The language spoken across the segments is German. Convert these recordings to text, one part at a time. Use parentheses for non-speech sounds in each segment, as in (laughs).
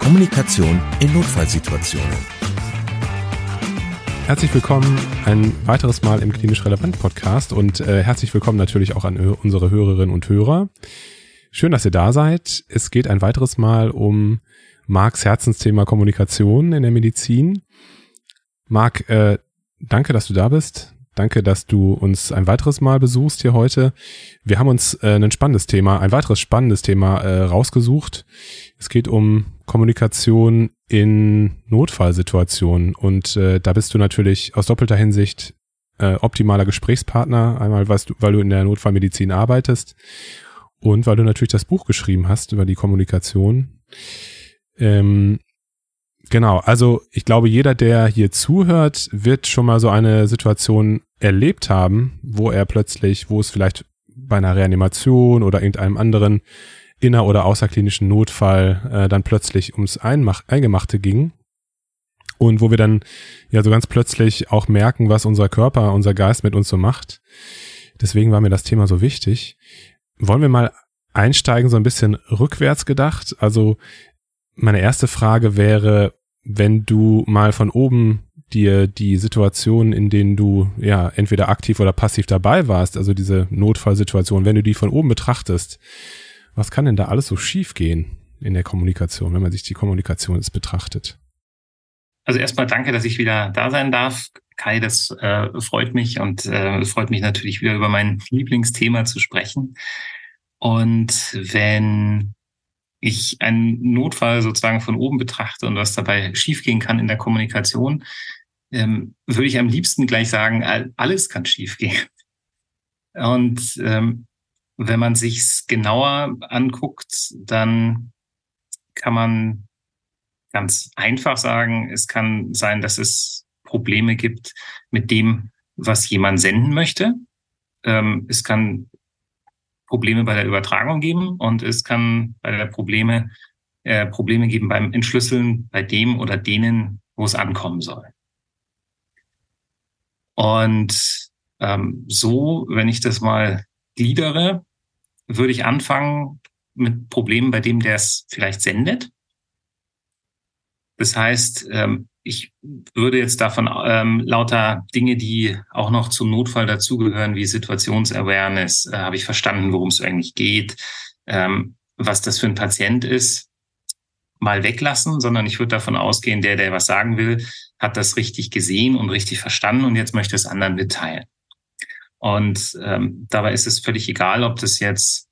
Kommunikation in Notfallsituationen. Herzlich willkommen ein weiteres Mal im Klinisch Relevant Podcast und äh, herzlich willkommen natürlich auch an unsere Hörerinnen und Hörer. Schön, dass ihr da seid. Es geht ein weiteres Mal um Marks Herzensthema Kommunikation in der Medizin. Marc, äh, danke, dass du da bist. Danke, dass du uns ein weiteres Mal besuchst hier heute. Wir haben uns äh, ein spannendes Thema, ein weiteres spannendes Thema äh, rausgesucht. Es geht um Kommunikation in Notfallsituationen und äh, da bist du natürlich aus doppelter Hinsicht äh, optimaler Gesprächspartner. Einmal, weißt du, weil du in der Notfallmedizin arbeitest und weil du natürlich das Buch geschrieben hast über die Kommunikation. Ähm, Genau, also ich glaube, jeder, der hier zuhört, wird schon mal so eine Situation erlebt haben, wo er plötzlich, wo es vielleicht bei einer Reanimation oder irgendeinem anderen inner- oder außerklinischen Notfall äh, dann plötzlich ums Einmach Eingemachte ging. Und wo wir dann ja so ganz plötzlich auch merken, was unser Körper, unser Geist mit uns so macht. Deswegen war mir das Thema so wichtig. Wollen wir mal einsteigen, so ein bisschen rückwärts gedacht? Also meine erste Frage wäre, wenn du mal von oben dir die Situation, in denen du ja entweder aktiv oder passiv dabei warst, also diese Notfallsituation, wenn du die von oben betrachtest, was kann denn da alles so schief gehen in der Kommunikation, wenn man sich die Kommunikation jetzt betrachtet? Also erstmal danke, dass ich wieder da sein darf. Kai, das äh, freut mich und äh, freut mich natürlich wieder über mein Lieblingsthema zu sprechen. Und wenn ich einen Notfall sozusagen von oben betrachte und was dabei schiefgehen kann in der Kommunikation, ähm, würde ich am liebsten gleich sagen, alles kann schiefgehen. Und ähm, wenn man sich's genauer anguckt, dann kann man ganz einfach sagen, es kann sein, dass es Probleme gibt mit dem, was jemand senden möchte. Ähm, es kann Probleme bei der Übertragung geben und es kann bei der Probleme äh, Probleme geben beim Entschlüsseln bei dem oder denen, wo es ankommen soll. Und ähm, so, wenn ich das mal gliedere, würde ich anfangen mit Problemen bei dem, der es vielleicht sendet. Das heißt, ähm, ich würde jetzt davon ähm, lauter Dinge, die auch noch zum Notfall dazugehören, wie Situationsawareness, äh, habe ich verstanden, worum es eigentlich geht, ähm, was das für ein Patient ist, mal weglassen, sondern ich würde davon ausgehen, der, der was sagen will, hat das richtig gesehen und richtig verstanden und jetzt möchte es anderen mitteilen. Und ähm, dabei ist es völlig egal, ob das jetzt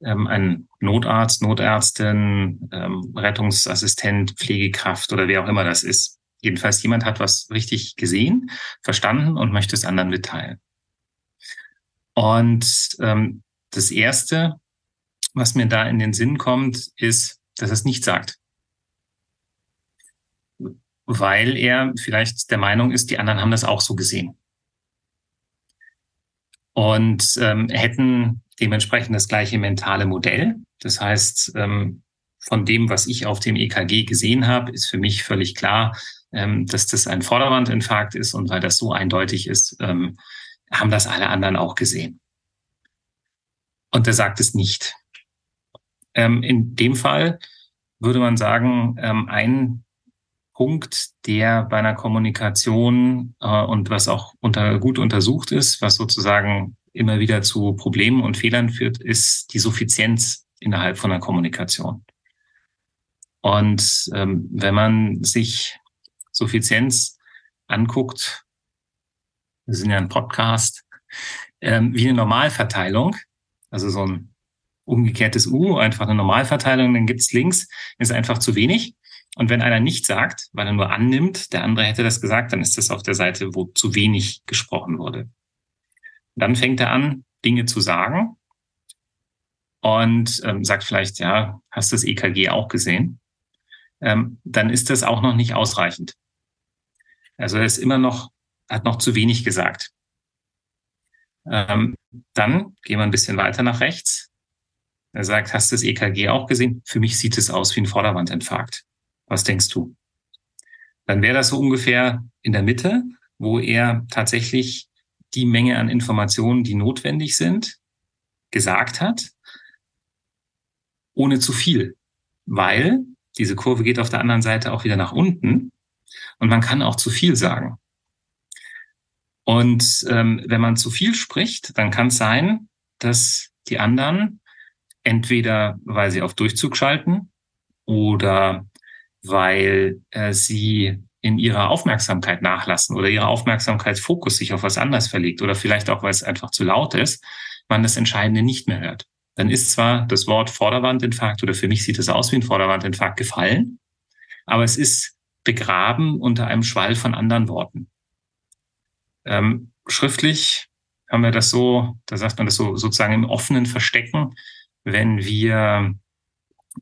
ähm, ein Notarzt, Notärztin, ähm, Rettungsassistent, Pflegekraft oder wer auch immer das ist. Jedenfalls jemand hat was richtig gesehen, verstanden und möchte es anderen mitteilen. Und ähm, das Erste, was mir da in den Sinn kommt, ist, dass er es nicht sagt. Weil er vielleicht der Meinung ist, die anderen haben das auch so gesehen. Und ähm, hätten dementsprechend das gleiche mentale Modell. Das heißt, ähm, von dem, was ich auf dem EKG gesehen habe, ist für mich völlig klar, ähm, dass das ein Vorderwandinfarkt ist und weil das so eindeutig ist, ähm, haben das alle anderen auch gesehen. Und er sagt es nicht. Ähm, in dem Fall würde man sagen, ähm, ein Punkt, der bei einer Kommunikation äh, und was auch unter, gut untersucht ist, was sozusagen immer wieder zu Problemen und Fehlern führt, ist die Suffizienz innerhalb von der Kommunikation. Und ähm, wenn man sich Suffizienz anguckt, wir sind ja ein Podcast, ähm, wie eine Normalverteilung, also so ein umgekehrtes U, einfach eine Normalverteilung, dann gibt's links, ist einfach zu wenig. Und wenn einer nicht sagt, weil er nur annimmt, der andere hätte das gesagt, dann ist das auf der Seite, wo zu wenig gesprochen wurde. Dann fängt er an, Dinge zu sagen und ähm, sagt vielleicht, ja, hast du das EKG auch gesehen? ähm, dann ist das auch noch nicht ausreichend. Also er ist immer noch, hat noch zu wenig gesagt. Ähm, dann gehen wir ein bisschen weiter nach rechts. Er sagt, hast du das EKG auch gesehen? Für mich sieht es aus wie ein Vorderwandinfarkt. Was denkst du? Dann wäre das so ungefähr in der Mitte, wo er tatsächlich die Menge an Informationen, die notwendig sind, gesagt hat, ohne zu viel. Weil diese Kurve geht auf der anderen Seite auch wieder nach unten und man kann auch zu viel sagen. Und ähm, wenn man zu viel spricht, dann kann es sein, dass die anderen entweder, weil sie auf Durchzug schalten oder weil äh, sie in ihrer Aufmerksamkeit nachlassen oder ihrer Aufmerksamkeitsfokus sich auf was anderes verlegt oder vielleicht auch, weil es einfach zu laut ist, man das Entscheidende nicht mehr hört. Dann ist zwar das Wort Vorderwandinfarkt oder für mich sieht es aus wie ein Vorderwandinfarkt gefallen, aber es ist begraben unter einem Schwall von anderen Worten. Ähm, schriftlich haben wir das so, da sagt man das so sozusagen im offenen Verstecken, wenn wir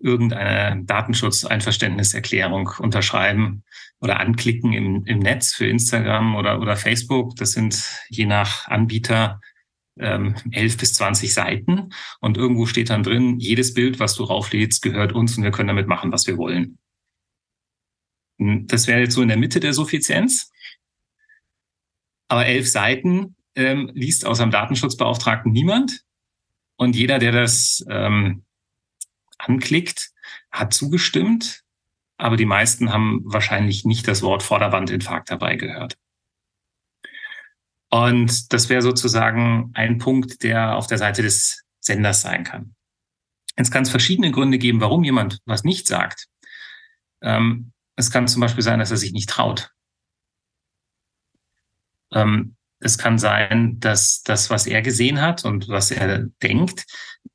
irgendeine Datenschutzeinverständniserklärung unterschreiben oder anklicken im, im Netz für Instagram oder, oder Facebook. Das sind je nach Anbieter ähm, 11 bis 20 Seiten und irgendwo steht dann drin, jedes Bild, was du rauflädst, gehört uns und wir können damit machen, was wir wollen. Hm, das wäre jetzt so in der Mitte der Suffizienz. Aber elf Seiten ähm, liest außer dem Datenschutzbeauftragten niemand. Und jeder, der das ähm, anklickt, hat zugestimmt. Aber die meisten haben wahrscheinlich nicht das Wort Vorderwandinfarkt dabei gehört. Und das wäre sozusagen ein Punkt, der auf der Seite des Senders sein kann. Es kann verschiedene Gründe geben, warum jemand was nicht sagt. Ähm, es kann zum Beispiel sein, dass er sich nicht traut. Ähm, es kann sein, dass das, was er gesehen hat und was er denkt,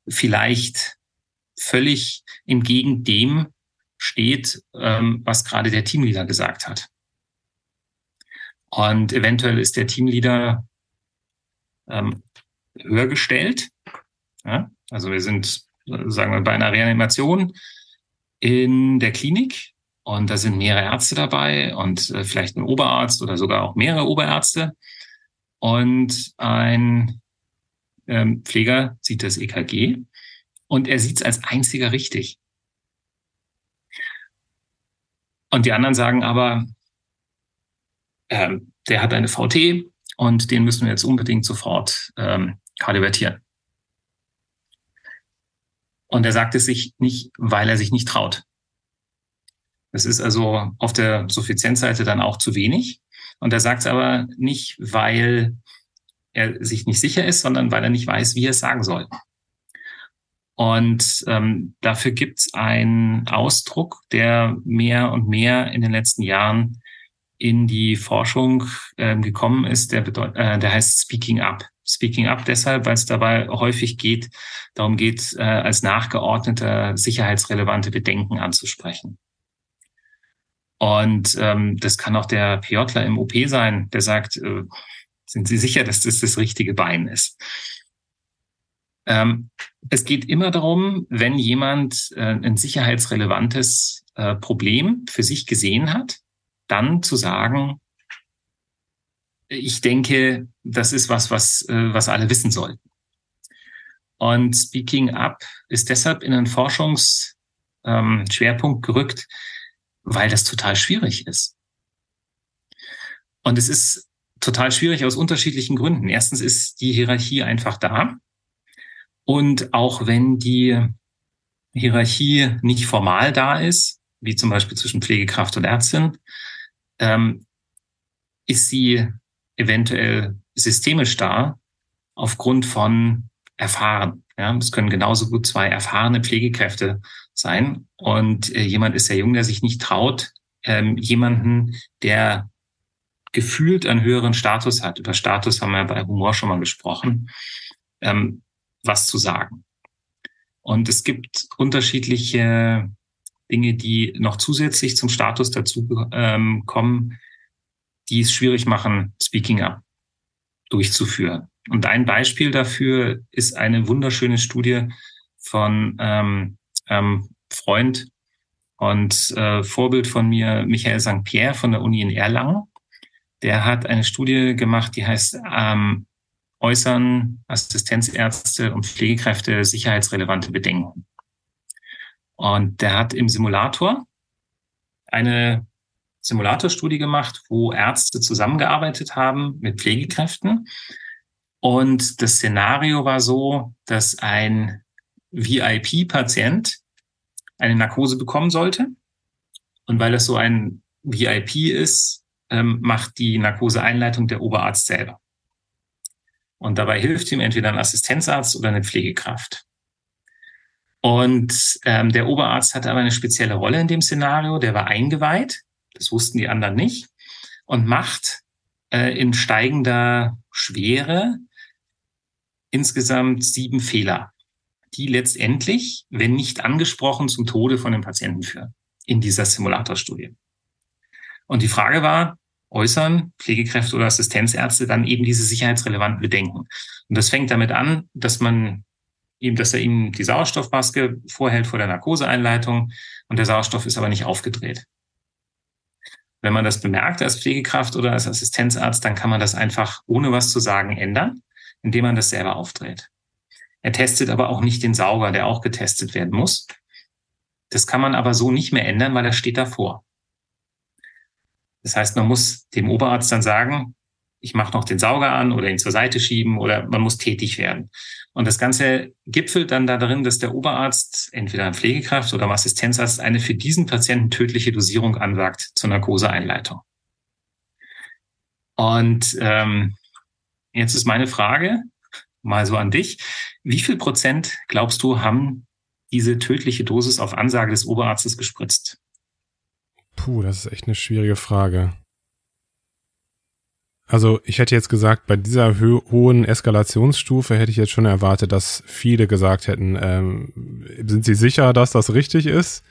vielleicht völlig entgegen dem steht, ähm, was gerade der Teamleader gesagt hat. Und eventuell ist der Teamleader ähm, höher gestellt. Ja? Also wir sind, sagen wir, bei einer Reanimation in der Klinik und da sind mehrere Ärzte dabei und äh, vielleicht ein Oberarzt oder sogar auch mehrere Oberärzte. Und ein ähm, Pfleger sieht das EKG und er sieht es als einziger richtig. Und die anderen sagen aber, ähm, der hat eine VT und den müssen wir jetzt unbedingt sofort ähm, kardiovertieren. Und er sagt es sich nicht, weil er sich nicht traut. Das ist also auf der Suffizienzseite dann auch zu wenig. Und er sagt es aber nicht, weil er sich nicht sicher ist, sondern weil er nicht weiß, wie er es sagen soll. Und ähm, dafür gibt es einen Ausdruck, der mehr und mehr in den letzten Jahren in die Forschung ähm, gekommen ist, der, äh, der heißt Speaking Up. Speaking Up deshalb, weil es dabei häufig geht, darum geht, äh, als nachgeordneter sicherheitsrelevante Bedenken anzusprechen. Und ähm, das kann auch der PJler im OP sein, der sagt, äh, sind Sie sicher, dass das das richtige Bein ist? Ähm, es geht immer darum, wenn jemand äh, ein sicherheitsrelevantes äh, Problem für sich gesehen hat, dann zu sagen, ich denke, das ist was, was, äh, was alle wissen sollten. Und Speaking Up ist deshalb in einen Forschungsschwerpunkt ähm, gerückt, weil das total schwierig ist. Und es ist total schwierig aus unterschiedlichen Gründen. Erstens ist die Hierarchie einfach da. Und auch wenn die Hierarchie nicht formal da ist, wie zum Beispiel zwischen Pflegekraft und Ärztin, ähm, ist sie eventuell systemisch da aufgrund von Erfahren. Ja, es können genauso gut zwei erfahrene Pflegekräfte sein. Und äh, jemand ist sehr jung, der sich nicht traut, ähm, jemanden, der gefühlt einen höheren Status hat. Über Status haben wir bei Humor schon mal gesprochen, ähm, was zu sagen. Und es gibt unterschiedliche Dinge, die noch zusätzlich zum Status dazu ähm, kommen, die es schwierig machen, Speaking Up durchzuführen. Und ein Beispiel dafür ist eine wunderschöne Studie von ähm, ähm, Freund Und äh, Vorbild von mir, Michael St. Pierre von der Uni in Erlangen, der hat eine Studie gemacht, die heißt ähm, Äußern Assistenzärzte und Pflegekräfte sicherheitsrelevante Bedenken. Und der hat im Simulator eine Simulatorstudie gemacht, wo Ärzte zusammengearbeitet haben mit Pflegekräften. Und das Szenario war so, dass ein VIP-Patient eine Narkose bekommen sollte. Und weil das so ein VIP ist, ähm, macht die Narkoseeinleitung der Oberarzt selber. Und dabei hilft ihm entweder ein Assistenzarzt oder eine Pflegekraft. Und ähm, der Oberarzt hatte aber eine spezielle Rolle in dem Szenario. Der war eingeweiht, das wussten die anderen nicht, und macht äh, in steigender Schwere insgesamt sieben Fehler die letztendlich, wenn nicht angesprochen, zum Tode von dem Patienten führen in dieser Simulatorstudie. Und die Frage war, äußern Pflegekräfte oder Assistenzärzte dann eben diese sicherheitsrelevanten Bedenken. Und das fängt damit an, dass man ihm, dass er ihnen die Sauerstoffmaske vorhält vor der Narkoseeinleitung und der Sauerstoff ist aber nicht aufgedreht. Wenn man das bemerkt als Pflegekraft oder als Assistenzarzt, dann kann man das einfach ohne was zu sagen ändern, indem man das selber aufdreht. Er testet aber auch nicht den Sauger, der auch getestet werden muss. Das kann man aber so nicht mehr ändern, weil er steht davor. Das heißt, man muss dem Oberarzt dann sagen, ich mache noch den Sauger an oder ihn zur Seite schieben oder man muss tätig werden. Und das Ganze gipfelt dann darin, dass der Oberarzt, entweder ein Pflegekraft oder ein Assistenzarzt, eine für diesen Patienten tödliche Dosierung ansagt zur Narkoseeinleitung. Und ähm, jetzt ist meine Frage, mal so an dich. Wie viel Prozent glaubst du, haben diese tödliche Dosis auf Ansage des Oberarztes gespritzt? Puh, das ist echt eine schwierige Frage. Also ich hätte jetzt gesagt, bei dieser ho hohen Eskalationsstufe hätte ich jetzt schon erwartet, dass viele gesagt hätten, ähm, sind Sie sicher, dass das richtig ist?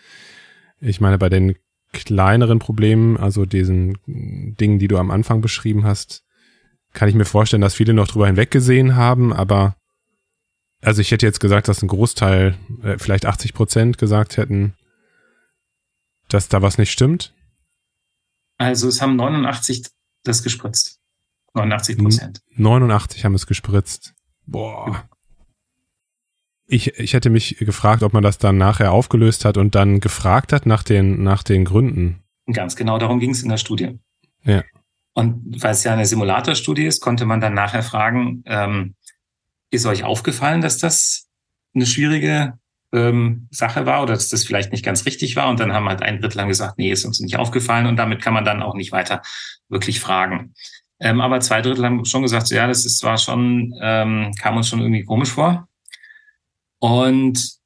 Ich meine, bei den kleineren Problemen, also diesen Dingen, die du am Anfang beschrieben hast, kann ich mir vorstellen, dass viele noch drüber hinweggesehen haben, aber also ich hätte jetzt gesagt, dass ein Großteil, äh, vielleicht 80 Prozent gesagt hätten, dass da was nicht stimmt. Also es haben 89 das gespritzt. 89 Prozent. 89 haben es gespritzt. Boah. Ich, ich hätte mich gefragt, ob man das dann nachher aufgelöst hat und dann gefragt hat nach den, nach den Gründen. Ganz genau, darum ging es in der Studie. Ja. Und weil es ja eine Simulatorstudie ist, konnte man dann nachher fragen, ähm, ist euch aufgefallen, dass das eine schwierige ähm, Sache war oder dass das vielleicht nicht ganz richtig war? Und dann haben halt ein Drittel lang gesagt, nee, ist uns nicht aufgefallen und damit kann man dann auch nicht weiter wirklich fragen. Ähm, aber zwei Drittel haben schon gesagt, so, ja, das ist zwar schon, ähm, kam uns schon irgendwie komisch vor. Und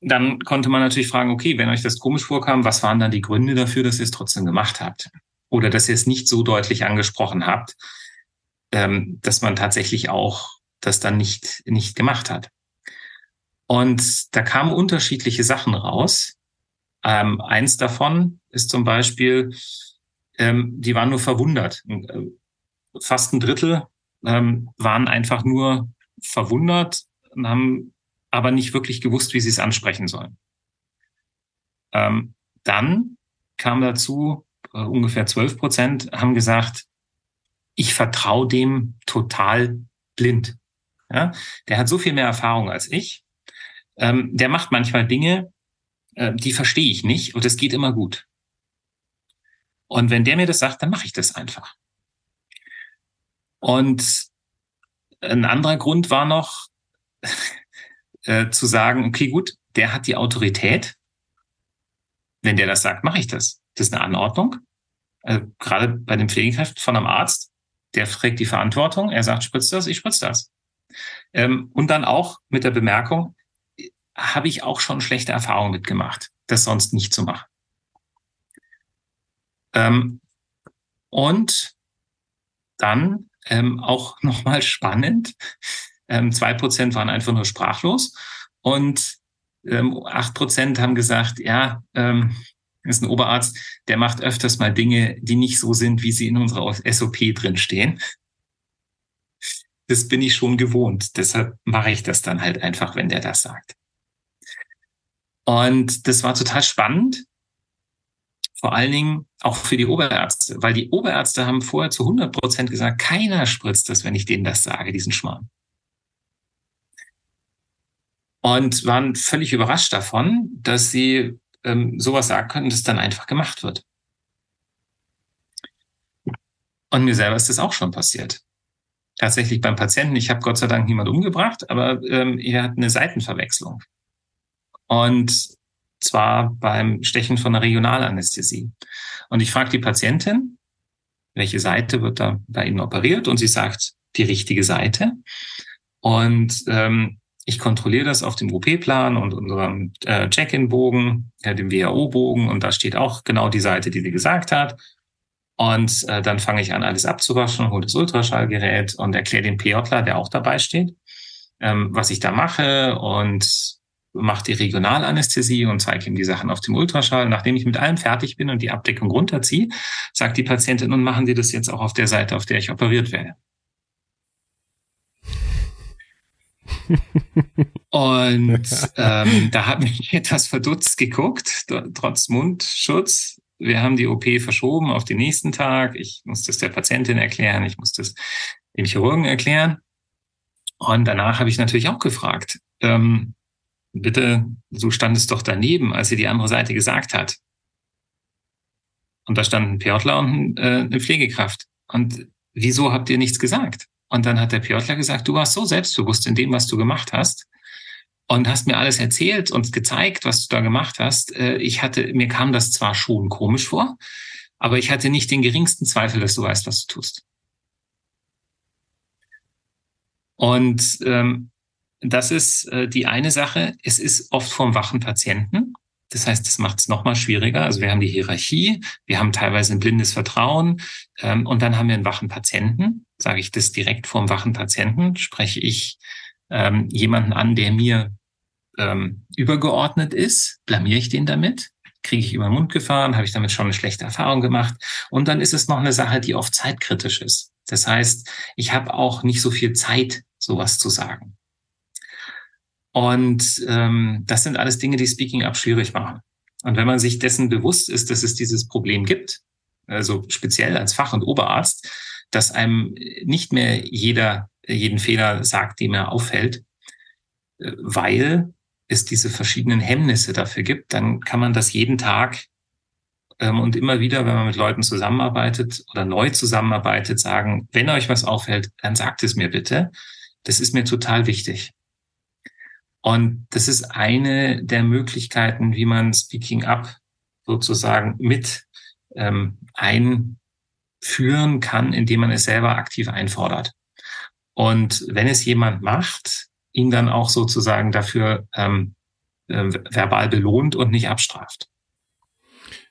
dann konnte man natürlich fragen, okay, wenn euch das komisch vorkam, was waren dann die Gründe dafür, dass ihr es trotzdem gemacht habt? oder dass ihr es nicht so deutlich angesprochen habt, ähm, dass man tatsächlich auch das dann nicht, nicht gemacht hat. Und da kamen unterschiedliche Sachen raus. Ähm, eins davon ist zum Beispiel, ähm, die waren nur verwundert. Äh, fast ein Drittel ähm, waren einfach nur verwundert und haben aber nicht wirklich gewusst, wie sie es ansprechen sollen. Ähm, dann kam dazu, äh, ungefähr 12 Prozent haben gesagt, ich vertraue dem total blind. Ja? Der hat so viel mehr Erfahrung als ich. Ähm, der macht manchmal Dinge, äh, die verstehe ich nicht und es geht immer gut. Und wenn der mir das sagt, dann mache ich das einfach. Und ein anderer Grund war noch (laughs) äh, zu sagen, okay, gut, der hat die Autorität. Wenn der das sagt, mache ich das. Das ist eine Anordnung. Also gerade bei den Pflegekräften von einem Arzt, der trägt die Verantwortung. Er sagt, spritzt das, ich spritze das. Ähm, und dann auch mit der Bemerkung, habe ich auch schon schlechte Erfahrungen mitgemacht, das sonst nicht zu machen. Ähm, und dann ähm, auch (laughs) nochmal spannend, ähm, zwei Prozent waren einfach nur sprachlos und ähm, acht Prozent haben gesagt, ja, ähm, ist ein Oberarzt, der macht öfters mal Dinge, die nicht so sind, wie sie in unserer SOP drin stehen. Das bin ich schon gewohnt. Deshalb mache ich das dann halt einfach, wenn der das sagt. Und das war total spannend. Vor allen Dingen auch für die Oberärzte, weil die Oberärzte haben vorher zu 100 Prozent gesagt, keiner spritzt das, wenn ich denen das sage, diesen Schmarrn. Und waren völlig überrascht davon, dass sie ähm, sowas sagen können, dass dann einfach gemacht wird. Und mir selber ist das auch schon passiert. Tatsächlich beim Patienten, ich habe Gott sei Dank niemand umgebracht, aber ähm, er hat eine Seitenverwechslung. Und zwar beim Stechen von einer Regionalanästhesie. Und ich frage die Patientin, welche Seite wird da bei Ihnen operiert? Und sie sagt, die richtige Seite. Und ähm, ich kontrolliere das auf dem OP-Plan und unserem äh, Check-in-Bogen, äh, dem WHO-Bogen. Und da steht auch genau die Seite, die sie gesagt hat. Und äh, dann fange ich an, alles abzuwaschen, hole das Ultraschallgerät und erkläre dem PJler, der auch dabei steht, ähm, was ich da mache und mache die Regionalanästhesie und zeige ihm die Sachen auf dem Ultraschall. Nachdem ich mit allem fertig bin und die Abdeckung runterziehe, sagt die Patientin, nun machen Sie das jetzt auch auf der Seite, auf der ich operiert werde. (laughs) und ähm, da hat mich (laughs) etwas verdutzt geguckt, trotz Mundschutz wir haben die OP verschoben auf den nächsten Tag. Ich muss das der Patientin erklären, ich muss das dem Chirurgen erklären. Und danach habe ich natürlich auch gefragt, ähm, bitte, du standest doch daneben, als sie die andere Seite gesagt hat. Und da stand ein Piotler und äh, eine Pflegekraft. Und wieso habt ihr nichts gesagt? Und dann hat der Piotler gesagt, du warst so selbstbewusst in dem, was du gemacht hast und hast mir alles erzählt und gezeigt, was du da gemacht hast. Äh, ich hatte, mir kam das zwar schon komisch vor, aber ich hatte nicht den geringsten Zweifel, dass du weißt, was du tust. Und ähm, das ist äh, die eine Sache. Es ist oft vom wachen Patienten. Das heißt, das macht es nochmal schwieriger. Also wir haben die Hierarchie, wir haben teilweise ein blindes Vertrauen ähm, und dann haben wir einen wachen Patienten. Sage ich das direkt vom wachen Patienten, spreche ich ähm, jemanden an, der mir ähm, übergeordnet ist, blamiere ich den damit, kriege ich über den Mund gefahren, habe ich damit schon eine schlechte Erfahrung gemacht. Und dann ist es noch eine Sache, die oft zeitkritisch ist. Das heißt, ich habe auch nicht so viel Zeit, sowas zu sagen. Und ähm, das sind alles Dinge, die Speaking Up schwierig machen. Und wenn man sich dessen bewusst ist, dass es dieses Problem gibt, also speziell als Fach- und Oberarzt, dass einem nicht mehr jeder jeden Fehler sagt, dem er auffällt, äh, weil es diese verschiedenen Hemmnisse dafür gibt, dann kann man das jeden Tag ähm, und immer wieder, wenn man mit Leuten zusammenarbeitet oder neu zusammenarbeitet, sagen, wenn euch was auffällt, dann sagt es mir bitte. Das ist mir total wichtig. Und das ist eine der Möglichkeiten, wie man Speaking Up sozusagen mit ähm, einführen kann, indem man es selber aktiv einfordert. Und wenn es jemand macht, ihn dann auch sozusagen dafür ähm, äh, verbal belohnt und nicht abstraft.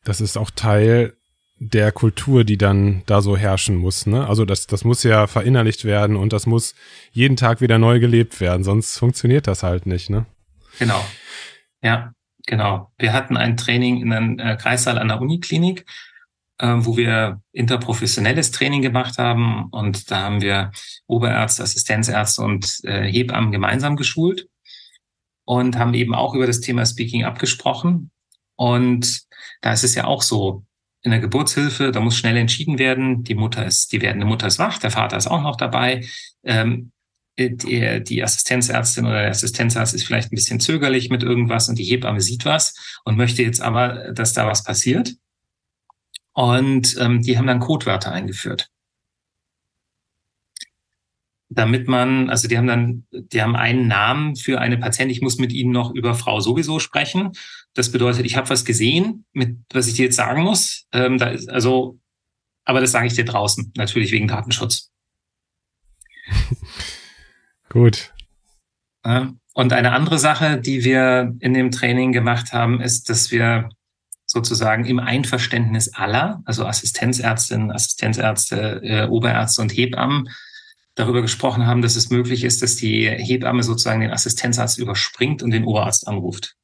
Das ist auch Teil der Kultur, die dann da so herrschen muss. Ne? Also das, das muss ja verinnerlicht werden und das muss jeden Tag wieder neu gelebt werden, sonst funktioniert das halt nicht. Ne? Genau. Ja, genau. Wir hatten ein Training in einem äh, Kreissaal an der Uniklinik äh, wo wir interprofessionelles Training gemacht haben. Und da haben wir Oberärzte, Assistenzärzte und äh, Hebammen gemeinsam geschult und haben eben auch über das Thema Speaking abgesprochen. Und da ist es ja auch so, in der Geburtshilfe, da muss schnell entschieden werden. Die Mutter ist, die werdende Mutter ist wach, der Vater ist auch noch dabei. Ähm, die, die Assistenzärztin oder der Assistenzarzt ist vielleicht ein bisschen zögerlich mit irgendwas und die Hebamme sieht was und möchte jetzt aber, dass da was passiert. Und ähm, die haben dann Codewörter eingeführt. Damit man, also die haben dann, die haben einen Namen für eine Patientin. Ich muss mit ihnen noch über Frau sowieso sprechen. Das bedeutet, ich habe was gesehen, mit was ich dir jetzt sagen muss. Ähm, da ist, also, aber das sage ich dir draußen, natürlich wegen Datenschutz. (laughs) Gut. Und eine andere Sache, die wir in dem Training gemacht haben, ist, dass wir sozusagen im Einverständnis aller, also Assistenzärztinnen, Assistenzärzte, äh, Oberärzte und Hebammen, darüber gesprochen haben, dass es möglich ist, dass die Hebamme sozusagen den Assistenzarzt überspringt und den Oberarzt anruft.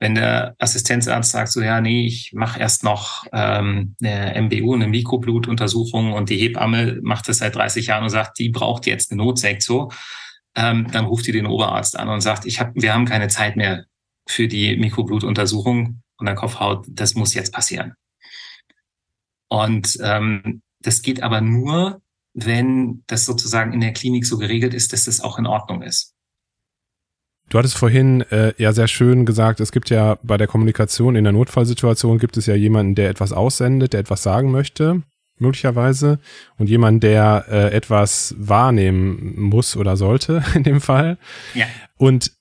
Wenn der Assistenzarzt sagt, so ja, nee, ich mache erst noch ähm, eine MBU, eine Mikroblutuntersuchung und die Hebamme macht das seit 30 Jahren und sagt, die braucht jetzt eine Notsektion, ähm, dann ruft die den Oberarzt an und sagt, ich hab, wir haben keine Zeit mehr für die Mikroblutuntersuchung und der Kopfhaut, das muss jetzt passieren. Und ähm, das geht aber nur, wenn das sozusagen in der Klinik so geregelt ist, dass das auch in Ordnung ist. Du hattest vorhin äh, ja sehr schön gesagt, es gibt ja bei der Kommunikation in der Notfallsituation gibt es ja jemanden, der etwas aussendet, der etwas sagen möchte, möglicherweise, und jemanden, der äh, etwas wahrnehmen muss oder sollte (laughs) in dem Fall. Ja. Und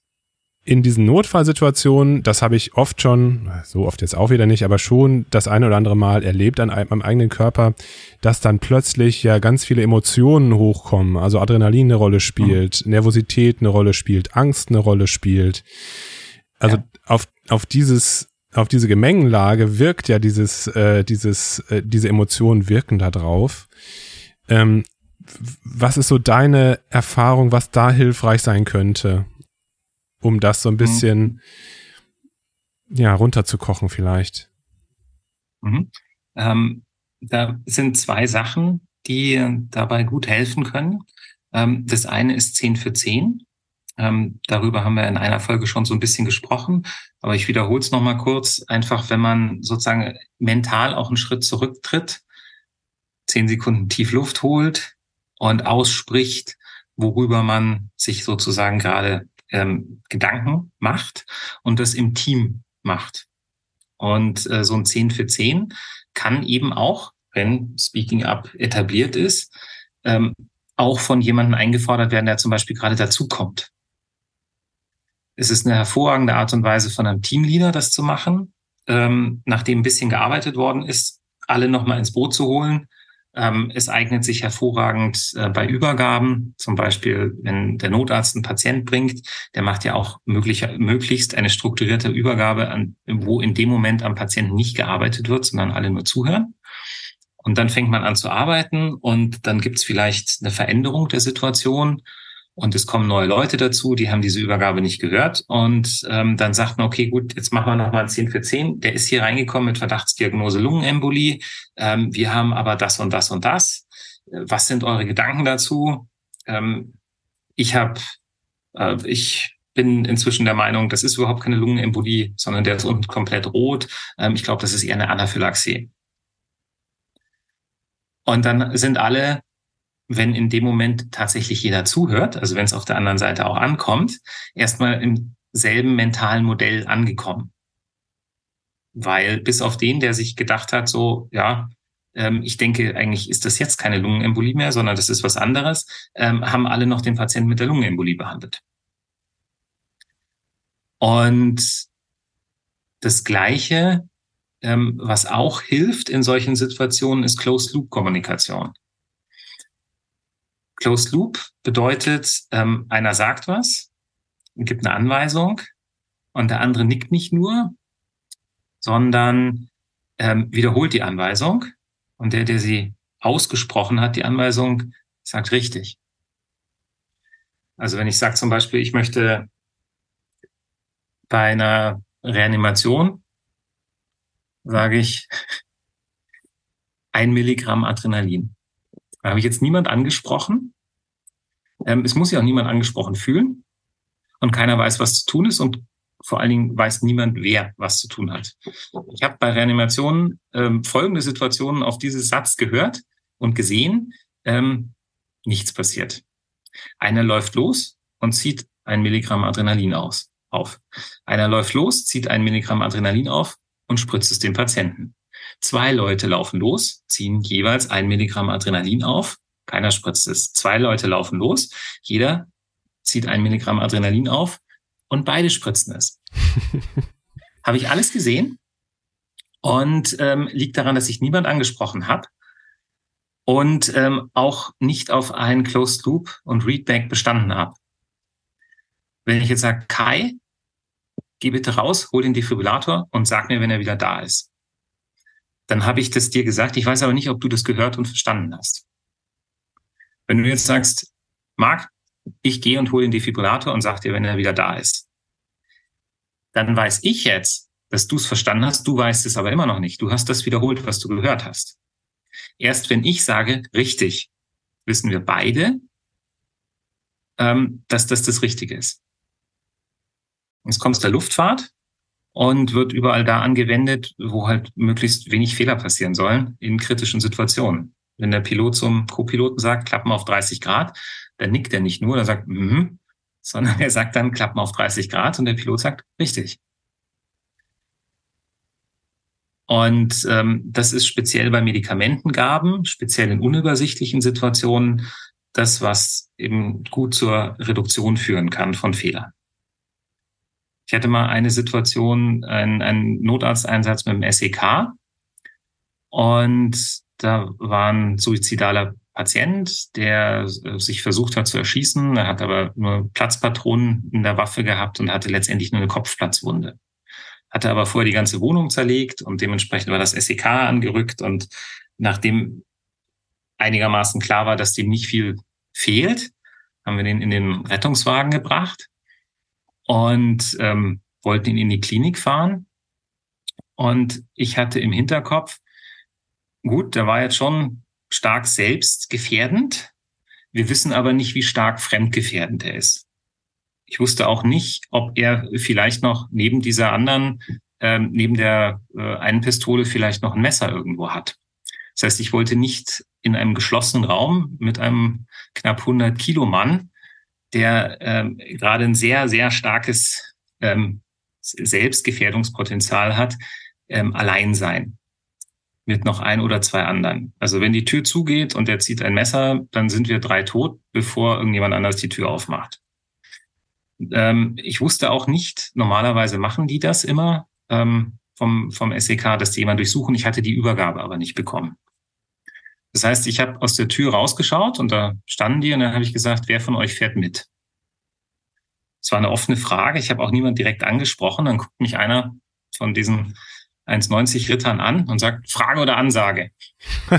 in diesen Notfallsituationen, das habe ich oft schon, so oft jetzt auch wieder nicht, aber schon das eine oder andere Mal erlebt an meinem eigenen Körper, dass dann plötzlich ja ganz viele Emotionen hochkommen, also Adrenalin eine Rolle spielt, mhm. Nervosität eine Rolle spielt, Angst eine Rolle spielt. Also ja. auf, auf dieses, auf diese Gemengenlage wirkt ja dieses, äh, dieses, äh, diese Emotionen wirken da drauf. Ähm, was ist so deine Erfahrung, was da hilfreich sein könnte? Um das so ein bisschen mhm. ja runterzukochen vielleicht. Mhm. Ähm, da sind zwei Sachen, die dabei gut helfen können. Ähm, das eine ist 10 für 10. Ähm, darüber haben wir in einer Folge schon so ein bisschen gesprochen, aber ich wiederhole es nochmal kurz. Einfach, wenn man sozusagen mental auch einen Schritt zurücktritt, zehn Sekunden tief Luft holt und ausspricht, worüber man sich sozusagen gerade ähm, Gedanken macht und das im Team macht. Und äh, so ein 10 für 10 kann eben auch, wenn Speaking Up etabliert ist, ähm, auch von jemandem eingefordert werden, der zum Beispiel gerade dazukommt. Es ist eine hervorragende Art und Weise von einem Teamleader, das zu machen, ähm, nachdem ein bisschen gearbeitet worden ist, alle nochmal ins Boot zu holen, ähm, es eignet sich hervorragend äh, bei Übergaben, zum Beispiel wenn der Notarzt einen Patient bringt, der macht ja auch möglich, möglichst eine strukturierte Übergabe, an, wo in dem Moment am Patienten nicht gearbeitet wird, sondern alle nur zuhören. Und dann fängt man an zu arbeiten und dann gibt es vielleicht eine Veränderung der Situation und es kommen neue Leute dazu, die haben diese Übergabe nicht gehört. Und ähm, dann sagt man, okay, gut, jetzt machen wir nochmal ein 10 für 10. Der ist hier reingekommen mit Verdachtsdiagnose Lungenembolie. Ähm, wir haben aber das und das und das. Äh, was sind eure Gedanken dazu? Ähm, ich habe, äh, ich bin inzwischen der Meinung, das ist überhaupt keine Lungenembolie, sondern der ist unten komplett rot. Ähm, ich glaube, das ist eher eine Anaphylaxie. Und dann sind alle wenn in dem Moment tatsächlich jeder zuhört, also wenn es auf der anderen Seite auch ankommt, erstmal im selben mentalen Modell angekommen. Weil bis auf den, der sich gedacht hat, so, ja, ähm, ich denke, eigentlich ist das jetzt keine Lungenembolie mehr, sondern das ist was anderes, ähm, haben alle noch den Patienten mit der Lungenembolie behandelt. Und das Gleiche, ähm, was auch hilft in solchen Situationen, ist Closed-Loop-Kommunikation. Closed Loop bedeutet, ähm, einer sagt was, gibt eine Anweisung und der andere nickt nicht nur, sondern ähm, wiederholt die Anweisung und der, der sie ausgesprochen hat, die Anweisung, sagt richtig. Also wenn ich sage zum Beispiel, ich möchte bei einer Reanimation, sage ich (laughs) ein Milligramm Adrenalin. Da habe ich jetzt niemand angesprochen, ähm, es muss sich auch niemand angesprochen fühlen und keiner weiß, was zu tun ist und vor allen Dingen weiß niemand, wer was zu tun hat. Ich habe bei Reanimationen ähm, folgende Situationen auf diesen Satz gehört und gesehen. Ähm, nichts passiert. Einer läuft los und zieht ein Milligramm Adrenalin aus, auf. Einer läuft los, zieht ein Milligramm Adrenalin auf und spritzt es dem Patienten. Zwei Leute laufen los, ziehen jeweils ein Milligramm Adrenalin auf keiner spritzt es. Zwei Leute laufen los. Jeder zieht ein Milligramm Adrenalin auf und beide spritzen es. (laughs) habe ich alles gesehen und ähm, liegt daran, dass ich niemand angesprochen habe und ähm, auch nicht auf ein Closed Loop und Readback bestanden habe. Wenn ich jetzt sage, Kai, geh bitte raus, hol den Defibrillator und sag mir, wenn er wieder da ist. Dann habe ich das dir gesagt. Ich weiß aber nicht, ob du das gehört und verstanden hast. Wenn du jetzt sagst, Marc, ich gehe und hole den Defibrillator und sag dir, wenn er wieder da ist, dann weiß ich jetzt, dass du es verstanden hast, du weißt es aber immer noch nicht. Du hast das wiederholt, was du gehört hast. Erst wenn ich sage, richtig, wissen wir beide, ähm, dass das das Richtige ist. Es kommt der Luftfahrt und wird überall da angewendet, wo halt möglichst wenig Fehler passieren sollen in kritischen Situationen. Wenn der Pilot zum Co-Piloten sagt, klappen auf 30 Grad, dann nickt er nicht nur, er sagt, mhm, sondern er sagt dann, klappen auf 30 Grad und der Pilot sagt, richtig. Und ähm, das ist speziell bei Medikamentengaben, speziell in unübersichtlichen Situationen, das, was eben gut zur Reduktion führen kann von Fehlern. Ich hatte mal eine Situation, einen, Notarzteinsatz mit dem SEK und da war ein suizidaler Patient, der sich versucht hat zu erschießen. Er hat aber nur Platzpatronen in der Waffe gehabt und hatte letztendlich nur eine Kopfplatzwunde. Hatte aber vorher die ganze Wohnung zerlegt und dementsprechend war das SEK angerückt und nachdem einigermaßen klar war, dass dem nicht viel fehlt, haben wir den in den Rettungswagen gebracht und ähm, wollten ihn in die Klinik fahren. Und ich hatte im Hinterkopf, gut, der war jetzt schon stark selbstgefährdend. Wir wissen aber nicht, wie stark fremdgefährdend er ist. Ich wusste auch nicht, ob er vielleicht noch neben dieser anderen, ähm, neben der äh, einen Pistole vielleicht noch ein Messer irgendwo hat. Das heißt, ich wollte nicht in einem geschlossenen Raum mit einem knapp 100 Kilo Mann, der ähm, gerade ein sehr, sehr starkes ähm, Selbstgefährdungspotenzial hat, ähm, allein sein mit noch ein oder zwei anderen. Also wenn die Tür zugeht und er zieht ein Messer, dann sind wir drei tot, bevor irgendjemand anders die Tür aufmacht. Ähm, ich wusste auch nicht, normalerweise machen die das immer ähm, vom, vom SEK, dass die jemand durchsuchen. Ich hatte die Übergabe aber nicht bekommen. Das heißt, ich habe aus der Tür rausgeschaut und da standen die und dann habe ich gesagt, wer von euch fährt mit? Es war eine offene Frage. Ich habe auch niemand direkt angesprochen. Dann guckt mich einer von diesen 1,90 Rittern an und sagt, Frage oder Ansage? (laughs)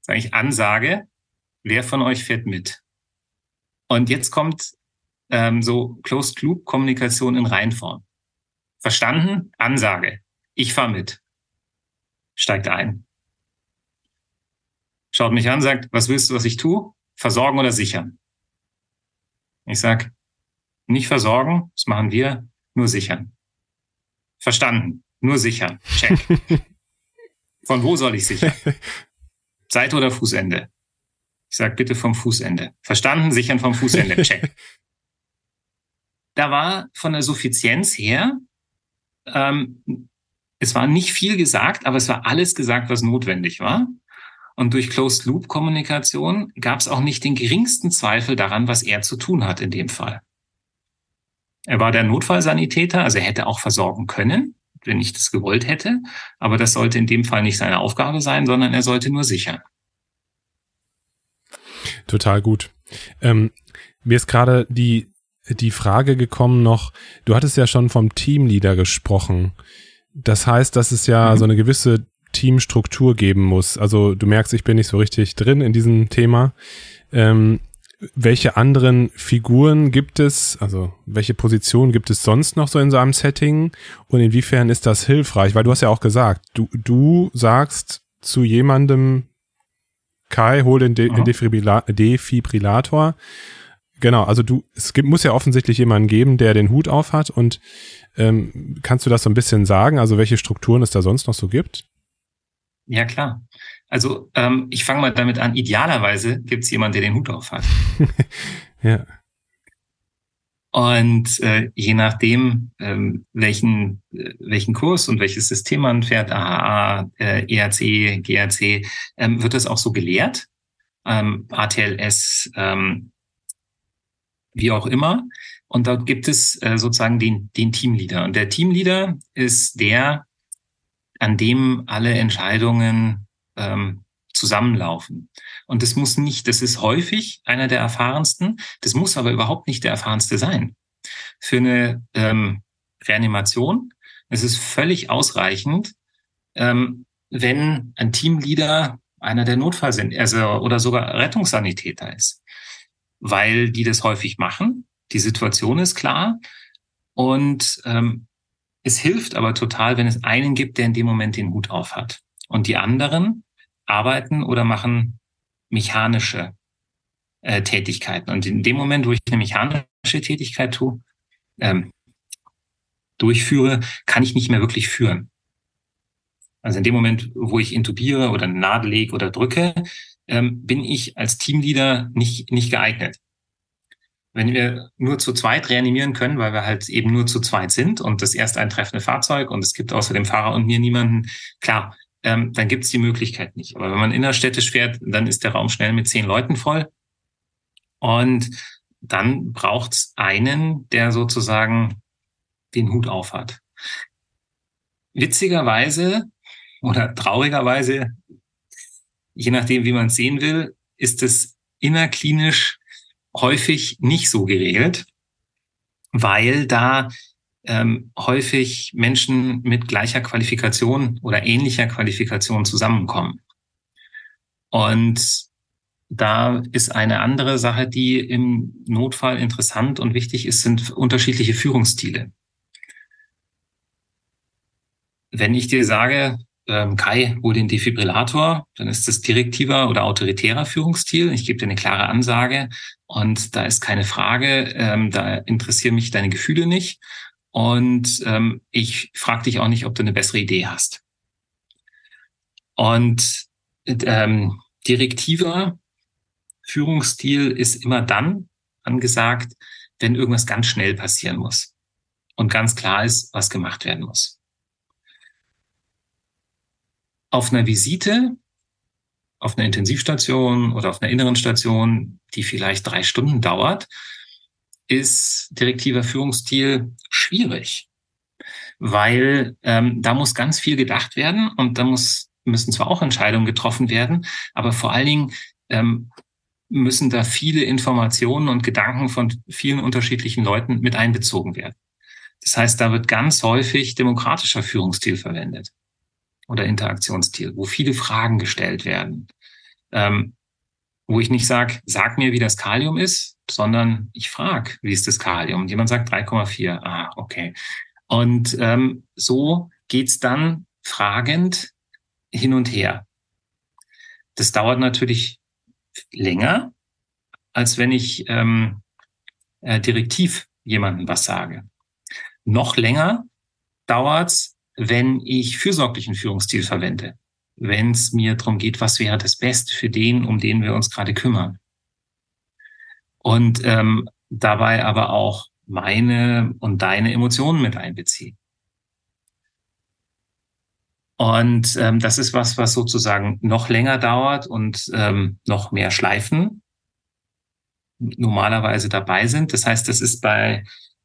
Sage ich Ansage, wer von euch fährt mit? Und jetzt kommt ähm, so Closed Loop Kommunikation in Reinform. Verstanden? Ansage. Ich fahre mit. Steigt ein schaut mich an, sagt, was willst du, was ich tue? Versorgen oder sichern? Ich sag, nicht versorgen, das machen wir, nur sichern. Verstanden, nur sichern. Check. (laughs) Von wo soll ich sichern? (laughs) Seite oder Fußende? Ich sag bitte vom Fußende. Verstanden, sichern vom Fußende. Check. Da war von der Suffizienz her, ähm, es war nicht viel gesagt, aber es war alles gesagt, was notwendig war. Und durch Closed-Loop-Kommunikation gab es auch nicht den geringsten Zweifel daran, was er zu tun hat in dem Fall. Er war der Notfallsanitäter, also er hätte auch versorgen können, wenn ich das gewollt hätte. Aber das sollte in dem Fall nicht seine Aufgabe sein, sondern er sollte nur sichern. Total gut. Ähm, mir ist gerade die, die Frage gekommen noch, du hattest ja schon vom Teamleader gesprochen. Das heißt, dass es ja mhm. so eine gewisse Teamstruktur geben muss. Also du merkst, ich bin nicht so richtig drin in diesem Thema. Ähm, welche anderen Figuren gibt es, also welche Positionen gibt es sonst noch so in so einem Setting und inwiefern ist das hilfreich? Weil du hast ja auch gesagt, du, du sagst zu jemandem, Kai, hol den, De den Defibrillator. Genau, also du, es gibt, muss ja offensichtlich jemanden geben, der den Hut auf hat und ähm, kannst du das so ein bisschen sagen, also welche Strukturen es da sonst noch so gibt? Ja, klar. Also ähm, ich fange mal damit an. Idealerweise gibt es jemanden, der den Hut auf hat. (laughs) ja. Und äh, je nachdem, ähm, welchen, äh, welchen Kurs und welches System man fährt, AHA, äh, ERC, GRC, ähm, wird das auch so gelehrt. Ähm, ATLS, ähm, wie auch immer. Und dort gibt es äh, sozusagen den, den Teamleader. Und der Teamleader ist der, an dem alle Entscheidungen ähm, zusammenlaufen. Und das muss nicht, das ist häufig einer der erfahrensten, das muss aber überhaupt nicht der erfahrenste sein. Für eine ähm, Reanimation es ist völlig ausreichend, ähm, wenn ein Teamleader einer der Notfall sind, also oder sogar Rettungssanitäter ist, weil die das häufig machen. Die Situation ist klar und ähm, es hilft aber total, wenn es einen gibt, der in dem Moment den Hut auf hat. Und die anderen arbeiten oder machen mechanische äh, Tätigkeiten. Und in dem Moment, wo ich eine mechanische Tätigkeit tue, ähm, durchführe, kann ich nicht mehr wirklich führen. Also in dem Moment, wo ich intubiere oder eine Nadel lege oder drücke, ähm, bin ich als Teamleader nicht, nicht geeignet. Wenn wir nur zu zweit reanimieren können, weil wir halt eben nur zu zweit sind und das erst eintreffende Fahrzeug und es gibt außer dem Fahrer und mir niemanden, klar, ähm, dann gibt es die Möglichkeit nicht. Aber wenn man innerstädtisch fährt, dann ist der Raum schnell mit zehn Leuten voll. Und dann braucht es einen, der sozusagen den Hut auf hat. Witzigerweise oder traurigerweise, je nachdem, wie man es sehen will, ist es innerklinisch häufig nicht so geregelt, weil da ähm, häufig Menschen mit gleicher Qualifikation oder ähnlicher Qualifikation zusammenkommen. Und da ist eine andere Sache, die im Notfall interessant und wichtig ist, sind unterschiedliche Führungsstile. Wenn ich dir sage, ähm, Kai, hol den Defibrillator, dann ist das direktiver oder autoritärer Führungsstil. Ich gebe dir eine klare Ansage und da ist keine Frage, ähm, da interessieren mich deine Gefühle nicht und ähm, ich frage dich auch nicht, ob du eine bessere Idee hast. Und ähm, direktiver Führungsstil ist immer dann angesagt, wenn irgendwas ganz schnell passieren muss und ganz klar ist, was gemacht werden muss auf einer Visite, auf einer Intensivstation oder auf einer inneren Station, die vielleicht drei Stunden dauert, ist direktiver Führungsstil schwierig, weil ähm, da muss ganz viel gedacht werden und da muss, müssen zwar auch Entscheidungen getroffen werden, aber vor allen Dingen ähm, müssen da viele Informationen und Gedanken von vielen unterschiedlichen Leuten mit einbezogen werden. Das heißt, da wird ganz häufig demokratischer Führungsstil verwendet oder Interaktionsstil, wo viele Fragen gestellt werden, ähm, wo ich nicht sage, sag mir, wie das Kalium ist, sondern ich frage, wie ist das Kalium? Und jemand sagt 3,4. Ah, okay. Und ähm, so geht's dann fragend hin und her. Das dauert natürlich länger, als wenn ich ähm, äh, direktiv jemandem was sage. Noch länger dauert's, wenn ich fürsorglichen Führungsstil verwende, wenn es mir darum geht, was wäre das Beste für den, um den wir uns gerade kümmern. Und ähm, dabei aber auch meine und deine Emotionen mit einbeziehen. Und ähm, das ist was, was sozusagen noch länger dauert und ähm, noch mehr Schleifen normalerweise dabei sind. Das heißt, das ist bei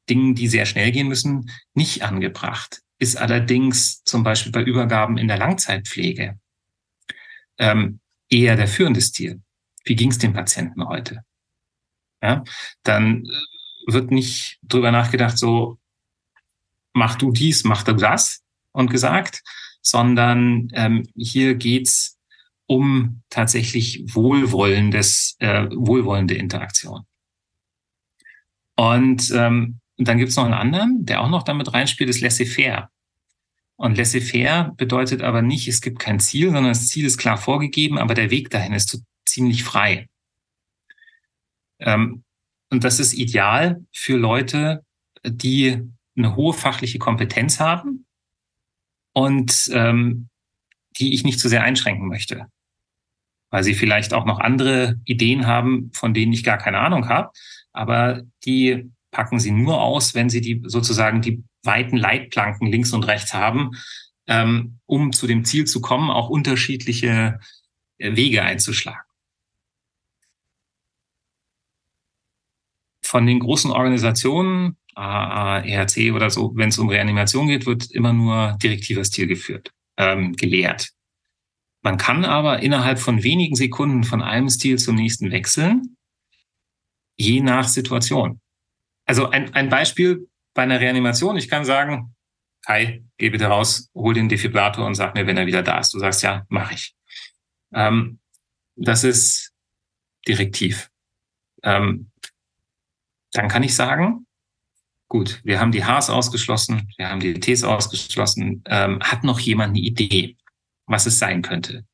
Dingen, die sehr schnell gehen müssen, nicht angebracht ist allerdings zum Beispiel bei Übergaben in der Langzeitpflege ähm, eher der führende Stil. Wie ging es dem Patienten heute? Ja, dann äh, wird nicht drüber nachgedacht, so mach du dies, mach du das und gesagt, sondern ähm, hier geht's um tatsächlich wohlwollendes, äh, wohlwollende Interaktion. Und ähm, dann gibt es noch einen anderen, der auch noch damit reinspielt, ist laissez-faire. Und laissez-faire bedeutet aber nicht, es gibt kein Ziel, sondern das Ziel ist klar vorgegeben, aber der Weg dahin ist ziemlich frei. Ähm, und das ist ideal für Leute, die eine hohe fachliche Kompetenz haben und ähm, die ich nicht zu sehr einschränken möchte. Weil sie vielleicht auch noch andere Ideen haben, von denen ich gar keine Ahnung habe, aber die packen sie nur aus, wenn sie die sozusagen die weiten Leitplanken links und rechts haben, ähm, um zu dem Ziel zu kommen, auch unterschiedliche äh, Wege einzuschlagen. Von den großen Organisationen, AA, ERC oder so, wenn es um Reanimation geht, wird immer nur direktiver Stil geführt, ähm, gelehrt. Man kann aber innerhalb von wenigen Sekunden von einem Stil zum nächsten wechseln, je nach Situation. Also ein, ein Beispiel bei einer Reanimation. Ich kann sagen, Kai, geh bitte raus, hol den Defibrillator und sag mir, wenn er wieder da ist. Du sagst, ja, mache ich. Ähm, das ist direktiv. Ähm, dann kann ich sagen, gut, wir haben die Hs ausgeschlossen, wir haben die Ts ausgeschlossen. Ähm, hat noch jemand eine Idee, was es sein könnte?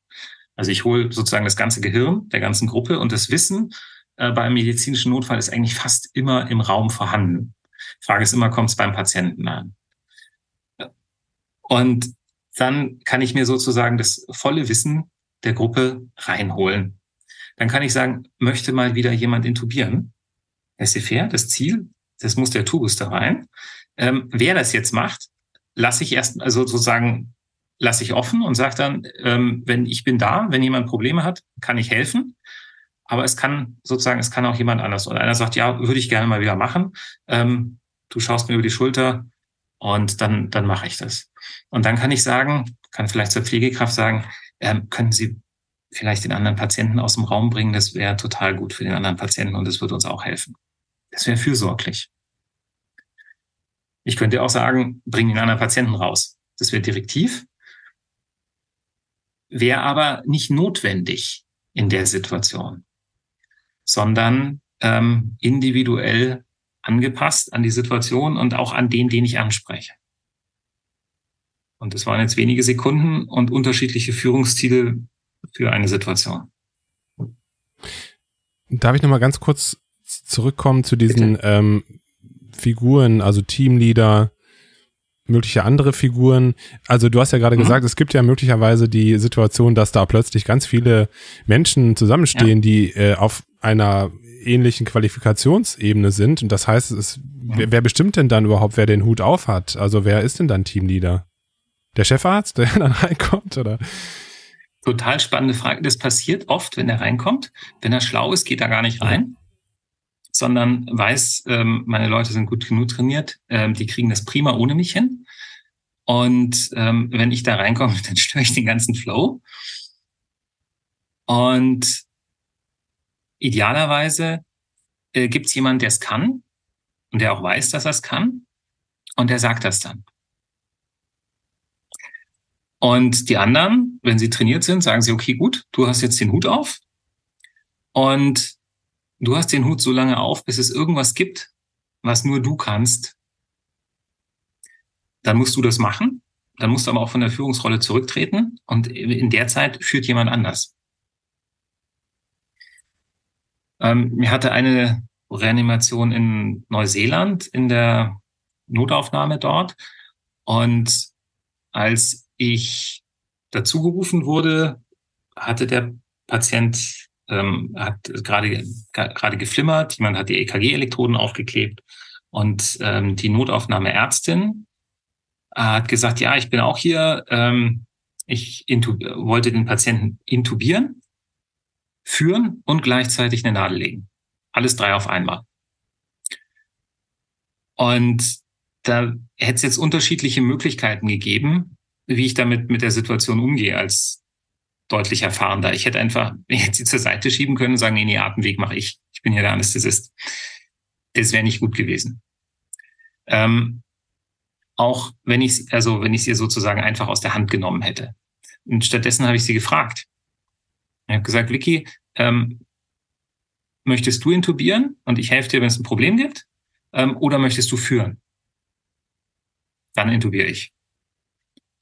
Also ich hole sozusagen das ganze Gehirn der ganzen Gruppe und das Wissen äh, beim medizinischen Notfall ist eigentlich fast immer im Raum vorhanden. Frage ist immer, kommt es beim Patienten an? Und dann kann ich mir sozusagen das volle Wissen der Gruppe reinholen. Dann kann ich sagen, möchte mal wieder jemand intubieren? SFR, das Ziel, das muss der Tubus da rein. Ähm, wer das jetzt macht, lasse ich erst, also sozusagen, lasse ich offen und sage dann, ähm, wenn ich bin da, wenn jemand Probleme hat, kann ich helfen. Aber es kann sozusagen, es kann auch jemand anders. Und einer sagt, ja, würde ich gerne mal wieder machen. Ähm, du schaust mir über die Schulter und dann, dann mache ich das. Und dann kann ich sagen, kann vielleicht zur Pflegekraft sagen, ähm, können Sie vielleicht den anderen Patienten aus dem Raum bringen? Das wäre total gut für den anderen Patienten und das würde uns auch helfen. Das wäre fürsorglich. Ich könnte auch sagen, bring den anderen Patienten raus. Das wäre direktiv. Wäre aber nicht notwendig in der Situation, sondern ähm, individuell angepasst an die Situation und auch an den, den ich anspreche. Und es waren jetzt wenige Sekunden und unterschiedliche Führungsstile für eine Situation. Darf ich nochmal ganz kurz zurückkommen zu diesen ähm, Figuren, also Teamleader, mögliche andere Figuren. Also du hast ja gerade mhm. gesagt, es gibt ja möglicherweise die Situation, dass da plötzlich ganz viele Menschen zusammenstehen, ja. die äh, auf einer ähnlichen Qualifikationsebene sind. Und das heißt, es ist, mhm. wer, wer bestimmt denn dann überhaupt, wer den Hut auf hat? Also wer ist denn dann Teamleader? Der Chefarzt, (laughs) der dann reinkommt, oder? Total spannende Frage. Das passiert oft, wenn er reinkommt. Wenn er schlau ist, geht er gar nicht rein, sondern weiß, ähm, meine Leute sind gut genug trainiert, ähm, die kriegen das prima ohne mich hin. Und ähm, wenn ich da reinkomme, (laughs) dann störe ich den ganzen Flow. Und idealerweise äh, gibt es jemanden, der es kann und der auch weiß, dass er es kann und der sagt das dann. Und die anderen, wenn sie trainiert sind, sagen sie, okay, gut, du hast jetzt den Hut auf und du hast den Hut so lange auf, bis es irgendwas gibt, was nur du kannst. Dann musst du das machen. Dann musst du aber auch von der Führungsrolle zurücktreten und in der Zeit führt jemand anders. Ähm, mir hatte eine Reanimation in Neuseeland in der Notaufnahme dort und als ich dazugerufen wurde, hatte der Patient ähm, hat gerade gerade geflimmert, jemand hat die EKG-Elektroden aufgeklebt und ähm, die Notaufnahmeärztin hat gesagt, ja, ich bin auch hier, ähm, ich wollte den Patienten intubieren, führen und gleichzeitig eine Nadel legen. Alles drei auf einmal. Und da hätte es jetzt unterschiedliche Möglichkeiten gegeben, wie ich damit mit der Situation umgehe als deutlich erfahrener. Ich hätte einfach hätte sie zur Seite schieben können und sagen, nee, nee, Atemweg mache ich. Ich bin hier der Anästhesist. Das wäre nicht gut gewesen. Ähm, auch wenn ich also wenn ich sie sozusagen einfach aus der Hand genommen hätte. Und stattdessen habe ich sie gefragt. Ich habe gesagt, Vicky, ähm, möchtest du intubieren und ich helfe dir, wenn es ein Problem gibt? Ähm, oder möchtest du führen? Dann intubiere ich.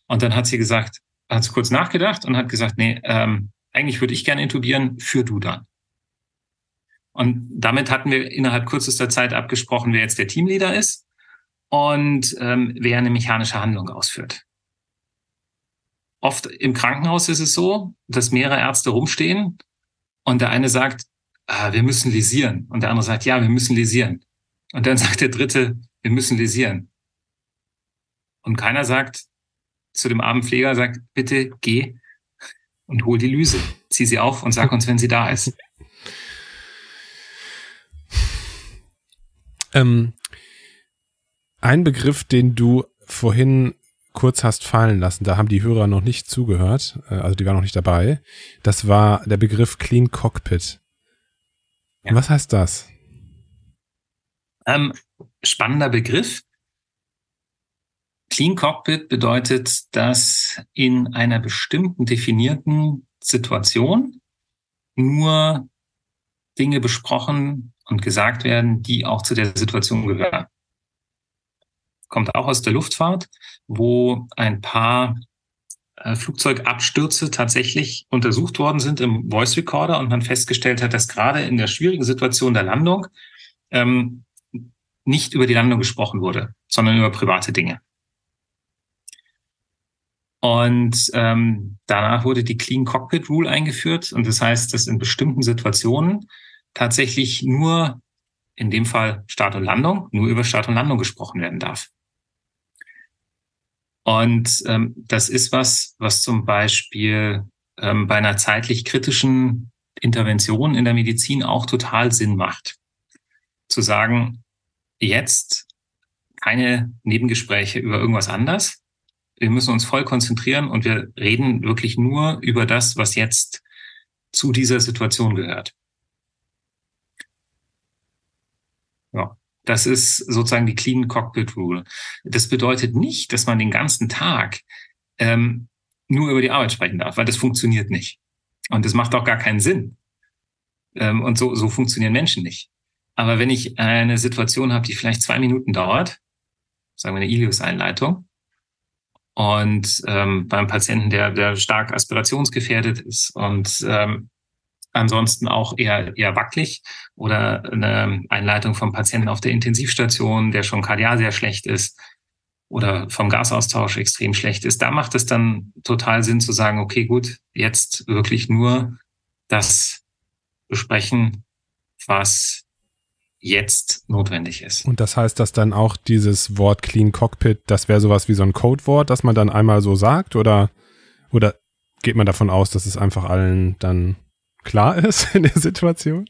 Und dann hat sie gesagt, hat sie kurz nachgedacht und hat gesagt, nee, ähm, eigentlich würde ich gerne intubieren, für du dann. Und damit hatten wir innerhalb kürzester Zeit abgesprochen, wer jetzt der Teamleader ist und ähm, wer eine mechanische Handlung ausführt. Oft im Krankenhaus ist es so, dass mehrere Ärzte rumstehen und der eine sagt, ah, wir müssen lesieren. Und der andere sagt, ja, wir müssen lesieren. Und dann (laughs) sagt der dritte, wir müssen lesieren. Und keiner sagt, zu dem armen Pfleger, sagt, bitte geh und hol die Lyse. Zieh sie auf und sag uns, wenn sie da ist. Ähm, ein Begriff, den du vorhin kurz hast fallen lassen, da haben die Hörer noch nicht zugehört, äh, also die waren noch nicht dabei. Das war der Begriff Clean Cockpit. Ja. Was heißt das? Ähm, spannender Begriff. Clean Cockpit bedeutet, dass in einer bestimmten definierten Situation nur Dinge besprochen und gesagt werden, die auch zu der Situation gehören. Kommt auch aus der Luftfahrt, wo ein paar äh, Flugzeugabstürze tatsächlich untersucht worden sind im Voice Recorder und man festgestellt hat, dass gerade in der schwierigen Situation der Landung ähm, nicht über die Landung gesprochen wurde, sondern über private Dinge. Und ähm, danach wurde die Clean Cockpit Rule eingeführt. Und das heißt, dass in bestimmten Situationen tatsächlich nur, in dem Fall Start und Landung, nur über Start und Landung gesprochen werden darf. Und ähm, das ist was, was zum Beispiel ähm, bei einer zeitlich kritischen Intervention in der Medizin auch total Sinn macht. Zu sagen, jetzt keine Nebengespräche über irgendwas anders, wir müssen uns voll konzentrieren und wir reden wirklich nur über das, was jetzt zu dieser Situation gehört. Ja, das ist sozusagen die Clean Cockpit Rule. Das bedeutet nicht, dass man den ganzen Tag ähm, nur über die Arbeit sprechen darf, weil das funktioniert nicht. Und das macht auch gar keinen Sinn. Ähm, und so, so funktionieren Menschen nicht. Aber wenn ich eine Situation habe, die vielleicht zwei Minuten dauert, sagen wir eine Ilius-Einleitung, und ähm, beim Patienten, der, der stark aspirationsgefährdet ist und ähm, ansonsten auch eher, eher wackelig oder eine Einleitung vom Patienten auf der Intensivstation, der schon kardial sehr schlecht ist oder vom Gasaustausch extrem schlecht ist, da macht es dann total Sinn zu sagen, okay, gut, jetzt wirklich nur das besprechen, was jetzt notwendig ist. Und das heißt, dass dann auch dieses Wort Clean Cockpit, das wäre sowas wie so ein Codewort, das man dann einmal so sagt oder, oder geht man davon aus, dass es einfach allen dann klar ist (laughs) in der Situation?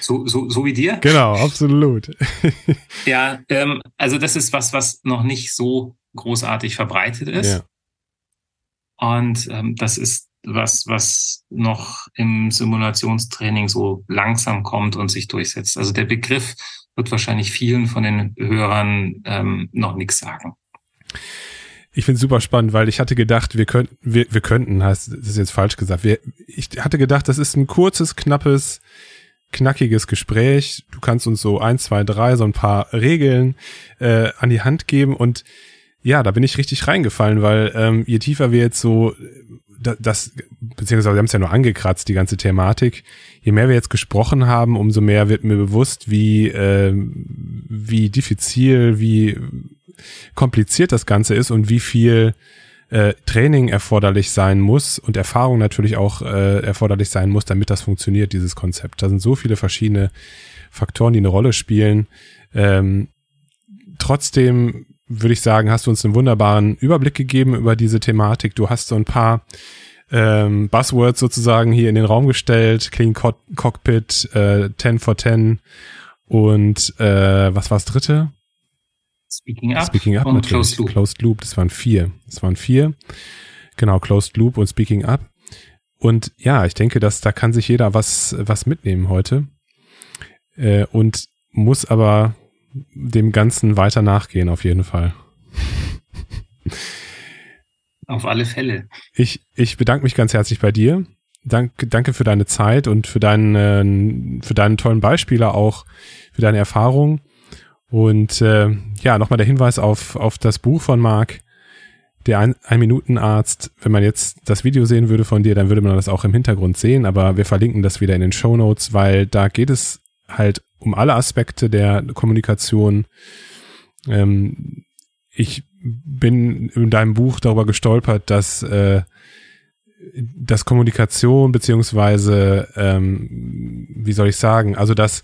So, so, so wie dir? Genau, absolut. (laughs) ja, ähm, also das ist was, was noch nicht so großartig verbreitet ist. Ja. Und ähm, das ist was, was noch im Simulationstraining so langsam kommt und sich durchsetzt. Also der Begriff wird wahrscheinlich vielen von den Hörern ähm, noch nichts sagen. Ich finde super spannend, weil ich hatte gedacht, wir könnten, wir, wir könnten, heißt, das ist jetzt falsch gesagt. Wir, ich hatte gedacht, das ist ein kurzes, knappes, knackiges Gespräch. Du kannst uns so ein, zwei, drei, so ein paar Regeln äh, an die Hand geben und ja, da bin ich richtig reingefallen, weil ähm, je tiefer wir jetzt so das, beziehungsweise wir haben es ja nur angekratzt, die ganze Thematik. Je mehr wir jetzt gesprochen haben, umso mehr wird mir bewusst, wie, äh, wie diffizil, wie kompliziert das Ganze ist und wie viel äh, Training erforderlich sein muss und Erfahrung natürlich auch äh, erforderlich sein muss, damit das funktioniert, dieses Konzept. Da sind so viele verschiedene Faktoren, die eine Rolle spielen. Ähm, trotzdem würde ich sagen, hast du uns einen wunderbaren Überblick gegeben über diese Thematik. Du hast so ein paar ähm, Buzzwords sozusagen hier in den Raum gestellt. Clean Co Cockpit, äh, 10 for 10 und äh, was war das dritte? Speaking Up, Speaking up und natürlich. Closed Loop. Closed Loop, das waren vier. Das waren vier. Genau, Closed Loop und Speaking Up. Und ja, ich denke, dass da kann sich jeder was, was mitnehmen heute. Äh, und muss aber dem Ganzen weiter nachgehen, auf jeden Fall. Auf alle Fälle. Ich, ich bedanke mich ganz herzlich bei dir. Danke, danke für deine Zeit und für deinen, für deinen tollen Beispiele auch, für deine Erfahrung. Und äh, ja, nochmal der Hinweis auf, auf das Buch von Marc, der Ein-Minuten-Arzt. Wenn man jetzt das Video sehen würde von dir, dann würde man das auch im Hintergrund sehen, aber wir verlinken das wieder in den Show Notes, weil da geht es halt um alle Aspekte der Kommunikation. Ähm, ich bin in deinem Buch darüber gestolpert, dass äh, dass Kommunikation beziehungsweise ähm, wie soll ich sagen, also dass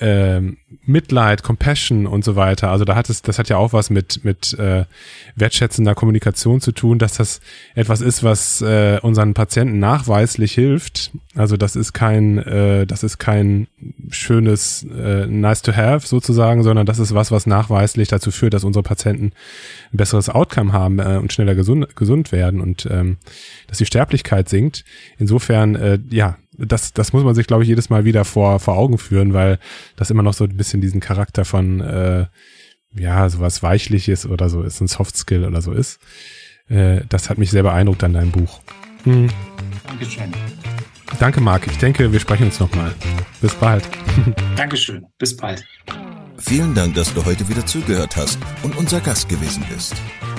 ähm, Mitleid, Compassion und so weiter. Also da hat es, das hat ja auch was mit mit äh, wertschätzender Kommunikation zu tun, dass das etwas ist, was äh, unseren Patienten nachweislich hilft. Also das ist kein, äh, das ist kein schönes äh, nice to have sozusagen, sondern das ist was, was nachweislich dazu führt, dass unsere Patienten ein besseres Outcome haben äh, und schneller gesund gesund werden und ähm, dass die Sterblichkeit sinkt. Insofern, äh, ja, das, das muss man sich, glaube ich, jedes Mal wieder vor, vor Augen führen, weil das immer noch so ein bisschen diesen Charakter von, äh, ja, sowas Weichliches oder so ist, ein Soft Skill oder so ist. Äh, das hat mich sehr beeindruckt an deinem Buch. Hm. Dankeschön. Danke, Marc. Ich denke, wir sprechen uns nochmal. Bis bald. (laughs) Dankeschön. Bis bald. Vielen Dank, dass du heute wieder zugehört hast und unser Gast gewesen bist.